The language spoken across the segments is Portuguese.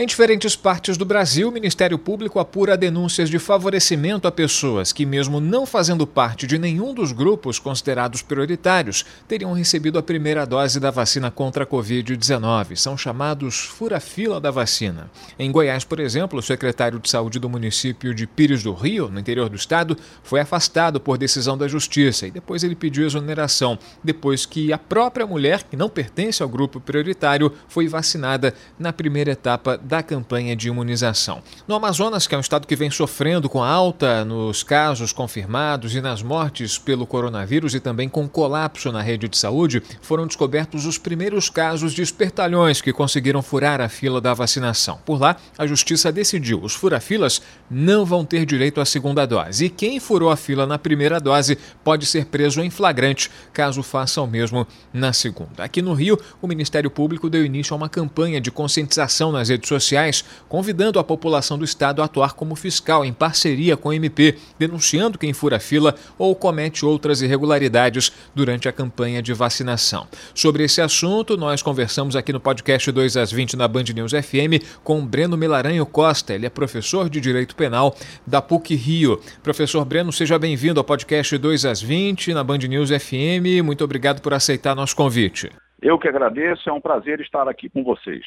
Em diferentes partes do Brasil, o Ministério Público apura denúncias de favorecimento a pessoas que, mesmo não fazendo parte de nenhum dos grupos considerados prioritários, teriam recebido a primeira dose da vacina contra a Covid-19. São chamados fura-fila da vacina. Em Goiás, por exemplo, o secretário de Saúde do município de Pires do Rio, no interior do estado, foi afastado por decisão da Justiça e depois ele pediu exoneração, depois que a própria mulher, que não pertence ao grupo prioritário, foi vacinada na primeira etapa da campanha de imunização. No Amazonas, que é um estado que vem sofrendo com alta nos casos confirmados e nas mortes pelo coronavírus e também com colapso na rede de saúde, foram descobertos os primeiros casos de espertalhões que conseguiram furar a fila da vacinação. Por lá, a justiça decidiu: os furafilas não vão ter direito à segunda dose. E quem furou a fila na primeira dose pode ser preso em flagrante, caso faça o mesmo na segunda. Aqui no Rio, o Ministério Público deu início a uma campanha de conscientização nas redes sociais sociais, convidando a população do estado a atuar como fiscal em parceria com o MP, denunciando quem fura fila ou comete outras irregularidades durante a campanha de vacinação. Sobre esse assunto, nós conversamos aqui no podcast 2 às 20 na Band News FM com Breno Melaranho Costa. Ele é professor de Direito Penal da PUC Rio. Professor Breno, seja bem-vindo ao podcast 2 às 20 na Band News FM. Muito obrigado por aceitar nosso convite. Eu que agradeço, é um prazer estar aqui com vocês.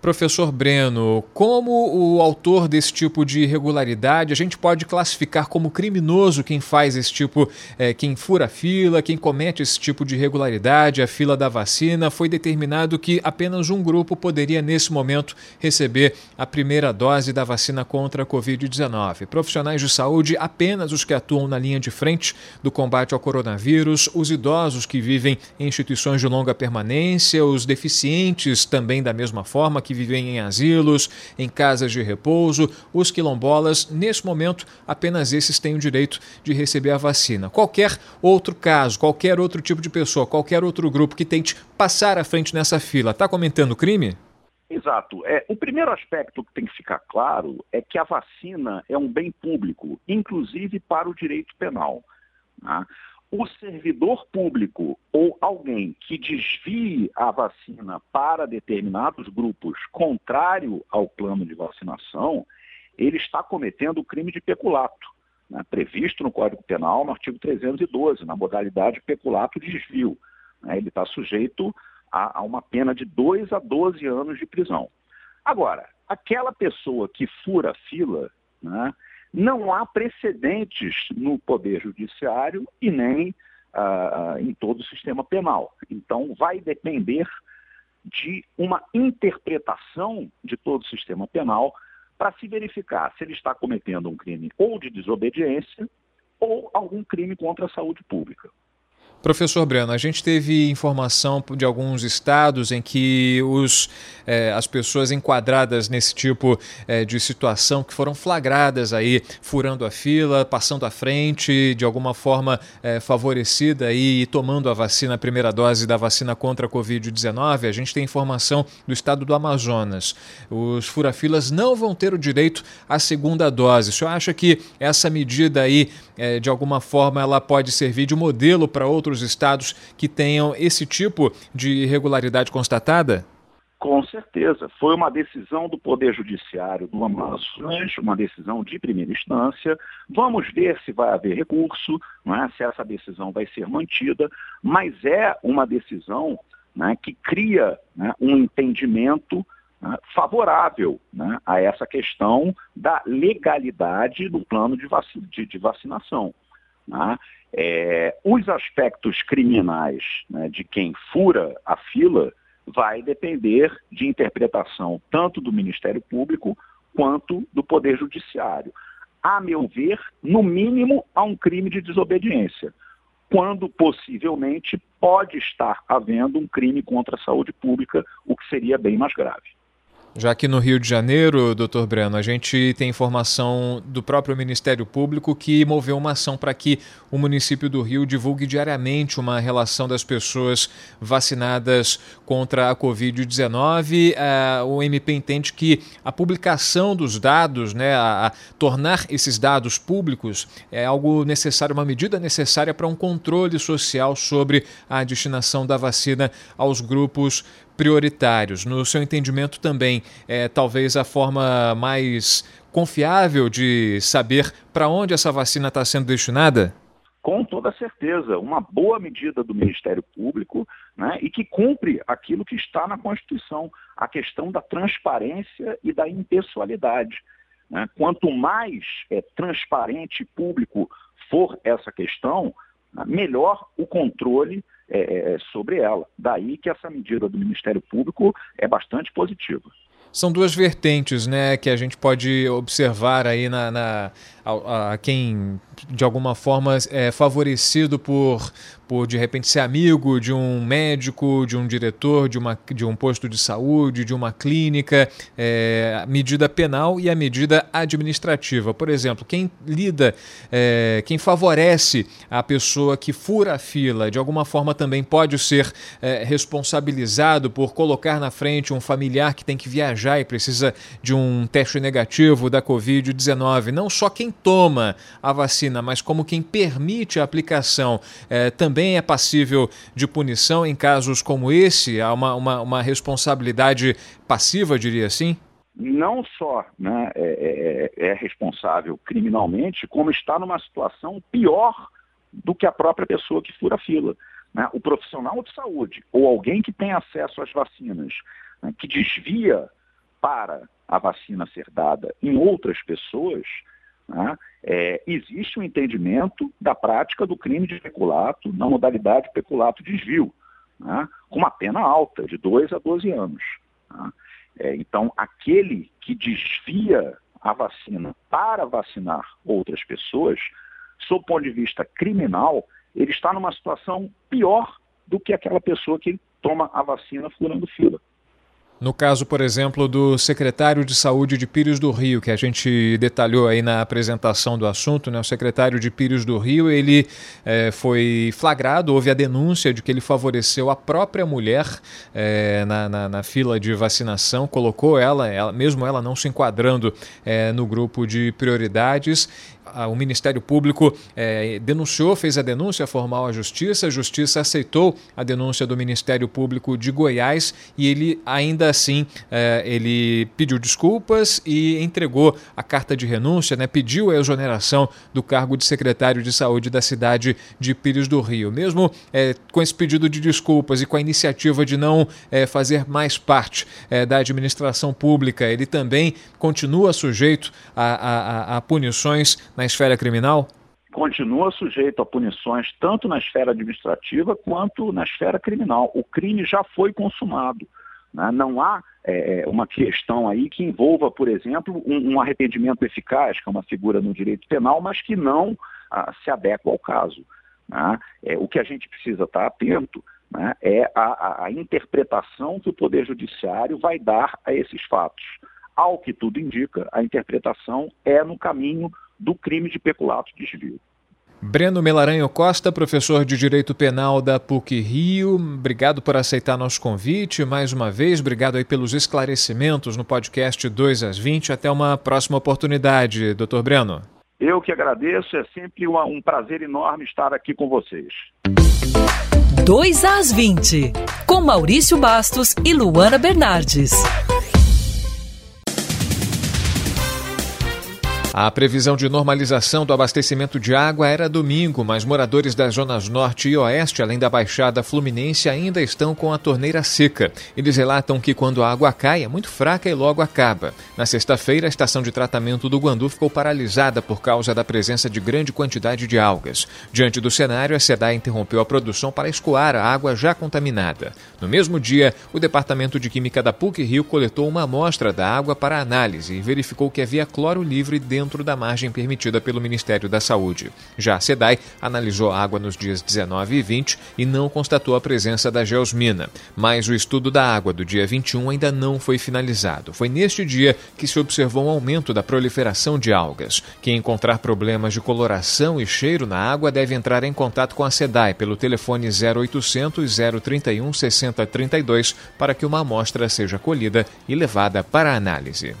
Professor Breno, como o autor desse tipo de irregularidade, a gente pode classificar como criminoso quem faz esse tipo, é, quem fura a fila, quem comete esse tipo de irregularidade, a fila da vacina. Foi determinado que apenas um grupo poderia, nesse momento, receber a primeira dose da vacina contra a Covid-19. Profissionais de saúde, apenas os que atuam na linha de frente do combate ao coronavírus, os idosos que vivem em instituições de longa permanência, os deficientes também da mesma forma que vivem em asilos, em casas de repouso, os quilombolas. Nesse momento, apenas esses têm o direito de receber a vacina. Qualquer outro caso, qualquer outro tipo de pessoa, qualquer outro grupo que tente passar à frente nessa fila, está cometendo crime? Exato. É, o primeiro aspecto que tem que ficar claro é que a vacina é um bem público, inclusive para o direito penal. Né? O servidor público ou alguém que desvie a vacina para determinados grupos contrário ao plano de vacinação, ele está cometendo o crime de peculato, né, previsto no Código Penal, no artigo 312, na modalidade peculato desvio. Né, ele está sujeito a, a uma pena de 2 a 12 anos de prisão. Agora, aquela pessoa que fura a fila, né, não há precedentes no Poder Judiciário e nem ah, ah, em todo o sistema penal. Então, vai depender de uma interpretação de todo o sistema penal para se verificar se ele está cometendo um crime ou de desobediência ou algum crime contra a saúde pública. Professor Breno, a gente teve informação de alguns estados em que os, eh, as pessoas enquadradas nesse tipo eh, de situação, que foram flagradas aí, furando a fila, passando à frente, de alguma forma eh, favorecida aí, e tomando a vacina, a primeira dose da vacina contra a Covid-19, a gente tem informação do estado do Amazonas. Os furafilas não vão ter o direito à segunda dose. O senhor acha que essa medida aí, de alguma forma, ela pode servir de modelo para outros outros estados que tenham esse tipo de irregularidade constatada? Com certeza. Foi uma decisão do Poder Judiciário do Amazonas, uma decisão de primeira instância. Vamos ver se vai haver recurso, é? se essa decisão vai ser mantida, mas é uma decisão né, que cria né, um entendimento né, favorável né, a essa questão da legalidade do plano de, vac de, de vacinação. Né? É, os aspectos criminais né, de quem fura a fila vai depender de interpretação tanto do Ministério Público quanto do Poder Judiciário. A meu ver, no mínimo, há um crime de desobediência, quando possivelmente pode estar havendo um crime contra a saúde pública, o que seria bem mais grave. Já que no Rio de Janeiro, doutor Breno, a gente tem informação do próprio Ministério Público que moveu uma ação para que o município do Rio divulgue diariamente uma relação das pessoas vacinadas contra a Covid-19. Uh, o MP entende que a publicação dos dados, né, a tornar esses dados públicos, é algo necessário, uma medida necessária para um controle social sobre a destinação da vacina aos grupos prioritários. No seu entendimento também, é talvez a forma mais confiável de saber para onde essa vacina está sendo destinada? Com toda certeza, uma boa medida do Ministério Público né, e que cumpre aquilo que está na Constituição, a questão da transparência e da impessoalidade. Né? Quanto mais é, transparente e público for essa questão, melhor o controle é, é, é, sobre ela. Daí que essa medida do Ministério Público é bastante positiva. São duas vertentes, né, que a gente pode observar aí na, na a, a quem de alguma forma é favorecido por, por de repente ser amigo de um médico, de um diretor, de, uma, de um posto de saúde, de uma clínica, é, a medida penal e a medida administrativa. Por exemplo, quem lida, é, quem favorece a pessoa que fura a fila, de alguma forma também pode ser é, responsabilizado por colocar na frente um familiar que tem que viajar e precisa de um teste negativo da Covid-19. Não só quem toma a vacina, mas como quem permite a aplicação, é, também é passível de punição em casos como esse? Há uma, uma, uma responsabilidade passiva, diria assim? Não só né, é, é, é responsável criminalmente, como está numa situação pior do que a própria pessoa que fura a fila. Né? O profissional de saúde ou alguém que tem acesso às vacinas, né, que desvia para a vacina ser dada em outras pessoas, né? É, existe um entendimento da prática do crime de peculato na modalidade peculato-desvio, né? com uma pena alta, de 2 a 12 anos. Né? É, então, aquele que desvia a vacina para vacinar outras pessoas, sob o ponto de vista criminal, ele está numa situação pior do que aquela pessoa que toma a vacina furando fila. No caso, por exemplo, do secretário de Saúde de Pires do Rio, que a gente detalhou aí na apresentação do assunto, né? o secretário de Pires do Rio, ele é, foi flagrado, houve a denúncia de que ele favoreceu a própria mulher é, na, na, na, fila de vacinação, colocou ela, ela mesmo ela não se enquadrando é, no grupo de prioridades, o Ministério Público é, denunciou, fez a denúncia formal à Justiça, a Justiça aceitou a denúncia do Ministério Público de Goiás e ele ainda assim é, ele pediu desculpas e entregou a carta de renúncia, né, pediu a exoneração do cargo de secretário de saúde da cidade de Pires do Rio. Mesmo é, com esse pedido de desculpas e com a iniciativa de não é, fazer mais parte é, da administração pública, ele também continua sujeito a, a, a punições na esfera criminal? Continua sujeito a punições tanto na esfera administrativa quanto na esfera criminal. O crime já foi consumado. Né? Não há é, uma questão aí que envolva, por exemplo, um, um, arrependimento eficaz, que é uma figura no direito penal, mas que não ah, se adequa ao caso. Né? É, o que a gente precisa estar atento né, é a, a interpretação que o Poder Judiciário vai dar a esses fatos. Ao que tudo indica, a interpretação é no caminho do crime de peculato desvio. Breno Melaranho Costa, professor de Direito Penal da PUC Rio, obrigado por aceitar nosso convite. Mais uma vez, obrigado aí pelos esclarecimentos no podcast 2 às 20. Até uma próxima oportunidade, doutor Breno. Eu que agradeço, é sempre uma, um prazer enorme estar aqui com vocês. 2 às 20, com Maurício Bastos e Luana Bernardes. A previsão de normalização do abastecimento de água era domingo, mas moradores das zonas norte e oeste, além da Baixada Fluminense, ainda estão com a torneira seca. Eles relatam que quando a água cai é muito fraca e logo acaba. Na sexta-feira, a estação de tratamento do Guandu ficou paralisada por causa da presença de grande quantidade de algas. Diante do cenário, a SEDAI interrompeu a produção para escoar a água já contaminada. No mesmo dia, o Departamento de Química da PUC Rio coletou uma amostra da água para análise e verificou que havia cloro livre dentro dentro da margem permitida pelo Ministério da Saúde. Já a SEDAI analisou a água nos dias 19 e 20 e não constatou a presença da geosmina, mas o estudo da água do dia 21 ainda não foi finalizado. Foi neste dia que se observou um aumento da proliferação de algas. Quem encontrar problemas de coloração e cheiro na água deve entrar em contato com a SEDAI pelo telefone 0800 031 6032 para que uma amostra seja colhida e levada para análise.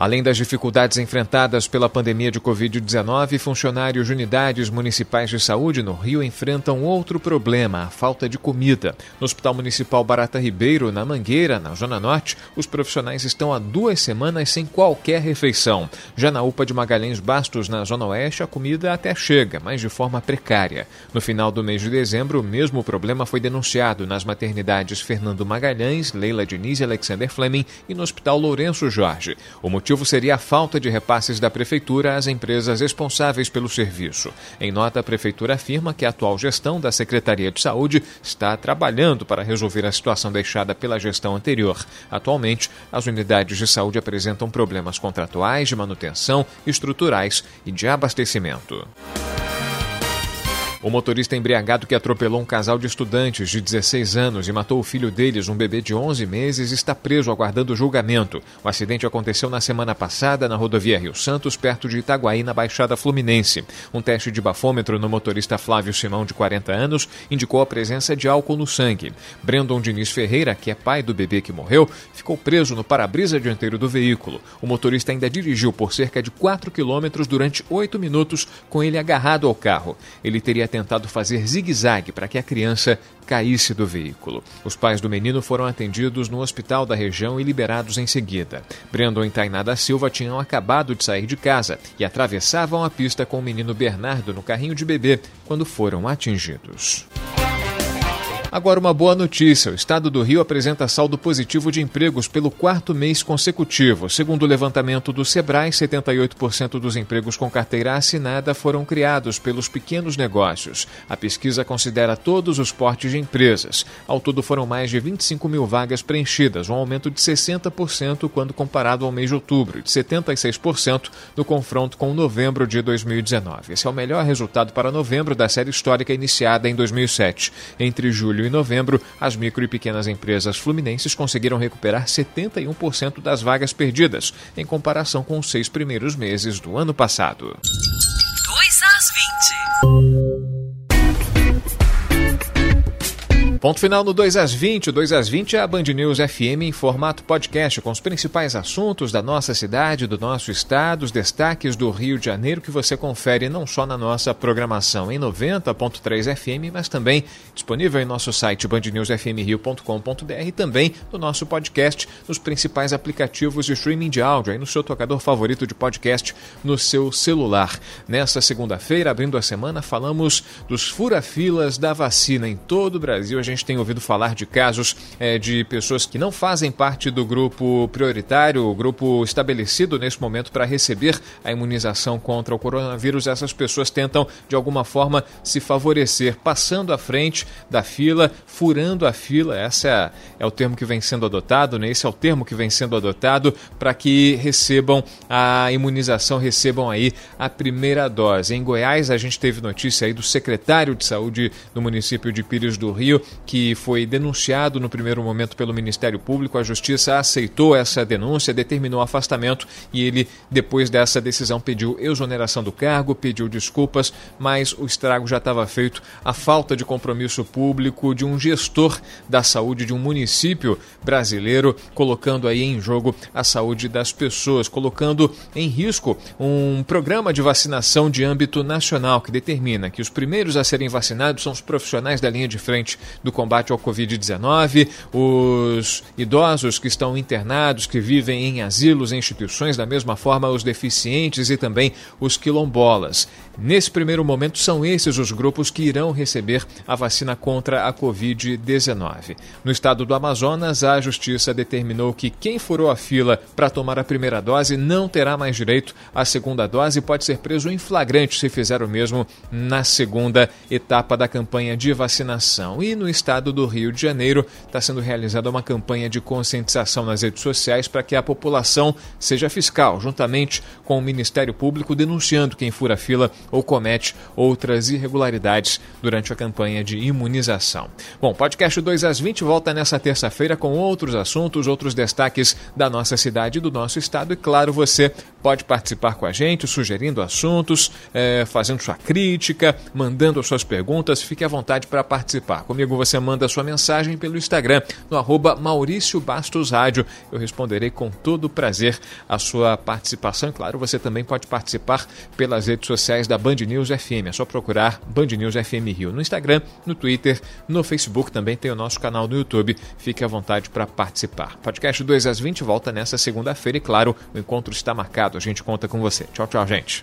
Além das dificuldades enfrentadas pela pandemia de Covid-19, funcionários de unidades municipais de saúde no Rio enfrentam outro problema, a falta de comida. No Hospital Municipal Barata Ribeiro, na Mangueira, na Zona Norte, os profissionais estão há duas semanas sem qualquer refeição. Já na UPA de Magalhães Bastos, na Zona Oeste, a comida até chega, mas de forma precária. No final do mês de dezembro, o mesmo problema foi denunciado nas maternidades Fernando Magalhães, Leila Diniz e Alexander Fleming e no Hospital Lourenço Jorge. O motivo motivo seria a falta de repasses da Prefeitura às empresas responsáveis pelo serviço. Em nota, a Prefeitura afirma que a atual gestão da Secretaria de Saúde está trabalhando para resolver a situação deixada pela gestão anterior. Atualmente, as unidades de saúde apresentam problemas contratuais, de manutenção, estruturais e de abastecimento. O motorista embriagado que atropelou um casal de estudantes de 16 anos e matou o filho deles, um bebê de 11 meses, está preso aguardando julgamento. O acidente aconteceu na semana passada na rodovia Rio Santos, perto de Itaguaí, na Baixada Fluminense. Um teste de bafômetro no motorista Flávio Simão, de 40 anos, indicou a presença de álcool no sangue. Brandon Diniz Ferreira, que é pai do bebê que morreu, ficou preso no para-brisa dianteiro do veículo. O motorista ainda dirigiu por cerca de 4 quilômetros durante 8 minutos, com ele agarrado ao carro. Ele teria tentado fazer zigue-zague para que a criança caísse do veículo. Os pais do menino foram atendidos no hospital da região e liberados em seguida. Brandon e Tainá da Silva tinham acabado de sair de casa e atravessavam a pista com o menino Bernardo no carrinho de bebê quando foram atingidos. Agora, uma boa notícia: o estado do Rio apresenta saldo positivo de empregos pelo quarto mês consecutivo. Segundo o levantamento do Sebrae, 78% dos empregos com carteira assinada foram criados pelos pequenos negócios. A pesquisa considera todos os portes de empresas. Ao todo, foram mais de 25 mil vagas preenchidas, um aumento de 60% quando comparado ao mês de outubro e de 76% no confronto com novembro de 2019. Esse é o melhor resultado para novembro da série histórica iniciada em 2007. Entre julho julho e novembro, as micro e pequenas empresas fluminenses conseguiram recuperar 71% das vagas perdidas, em comparação com os seis primeiros meses do ano passado. 2 às 20. Ponto final no 2 às 20. O 2 às 20 é a Band News FM em formato podcast, com os principais assuntos da nossa cidade, do nosso estado, os destaques do Rio de Janeiro, que você confere não só na nossa programação em 90.3 FM, mas também disponível em nosso site bandnewsfmrio.com.br e também no nosso podcast, nos principais aplicativos de streaming de áudio, aí no seu tocador favorito de podcast no seu celular. Nesta segunda-feira, abrindo a semana, falamos dos fura-filas da vacina em todo o Brasil. A gente tem ouvido falar de casos é, de pessoas que não fazem parte do grupo prioritário, o grupo estabelecido nesse momento para receber a imunização contra o coronavírus. Essas pessoas tentam, de alguma forma, se favorecer, passando à frente da fila, furando a fila. Esse é, é o termo que vem sendo adotado, né? Esse é o termo que vem sendo adotado para que recebam a imunização, recebam aí a primeira dose. Em Goiás, a gente teve notícia aí do secretário de saúde do município de Pires do Rio, que foi denunciado no primeiro momento pelo Ministério Público. A Justiça aceitou essa denúncia, determinou afastamento e ele, depois dessa decisão, pediu exoneração do cargo, pediu desculpas, mas o estrago já estava feito. A falta de compromisso público de um gestor da saúde de um município brasileiro, colocando aí em jogo a saúde das pessoas, colocando em risco um programa de vacinação de âmbito nacional que determina que os primeiros a serem vacinados são os profissionais da linha de frente do combate ao Covid-19, os idosos que estão internados, que vivem em asilos e instituições, da mesma forma os deficientes e também os quilombolas. Nesse primeiro momento, são esses os grupos que irão receber a vacina contra a Covid-19. No estado do Amazonas, a Justiça determinou que quem furou a fila para tomar a primeira dose não terá mais direito à segunda dose e pode ser preso em flagrante se fizer o mesmo na segunda etapa da campanha de vacinação. E no estado do Rio de Janeiro. Está sendo realizada uma campanha de conscientização nas redes sociais para que a população seja fiscal, juntamente com o Ministério Público, denunciando quem fura fila ou comete outras irregularidades durante a campanha de imunização. Bom, podcast 2 às 20 volta nessa terça-feira com outros assuntos, outros destaques da nossa cidade e do nosso estado. E claro, você pode participar com a gente, sugerindo assuntos, é, fazendo sua crítica, mandando as suas perguntas. Fique à vontade para participar. Comigo você manda sua mensagem pelo Instagram, no arroba Maurício Bastos Rádio. Eu responderei com todo prazer a sua participação. E claro, você também pode participar pelas redes sociais da Band News FM. É só procurar Band News FM Rio no Instagram, no Twitter, no Facebook. Também tem o nosso canal no YouTube. Fique à vontade para participar. Podcast 2 às 20 volta nessa segunda-feira e, claro, o encontro está marcado. A gente conta com você. Tchau, tchau, gente.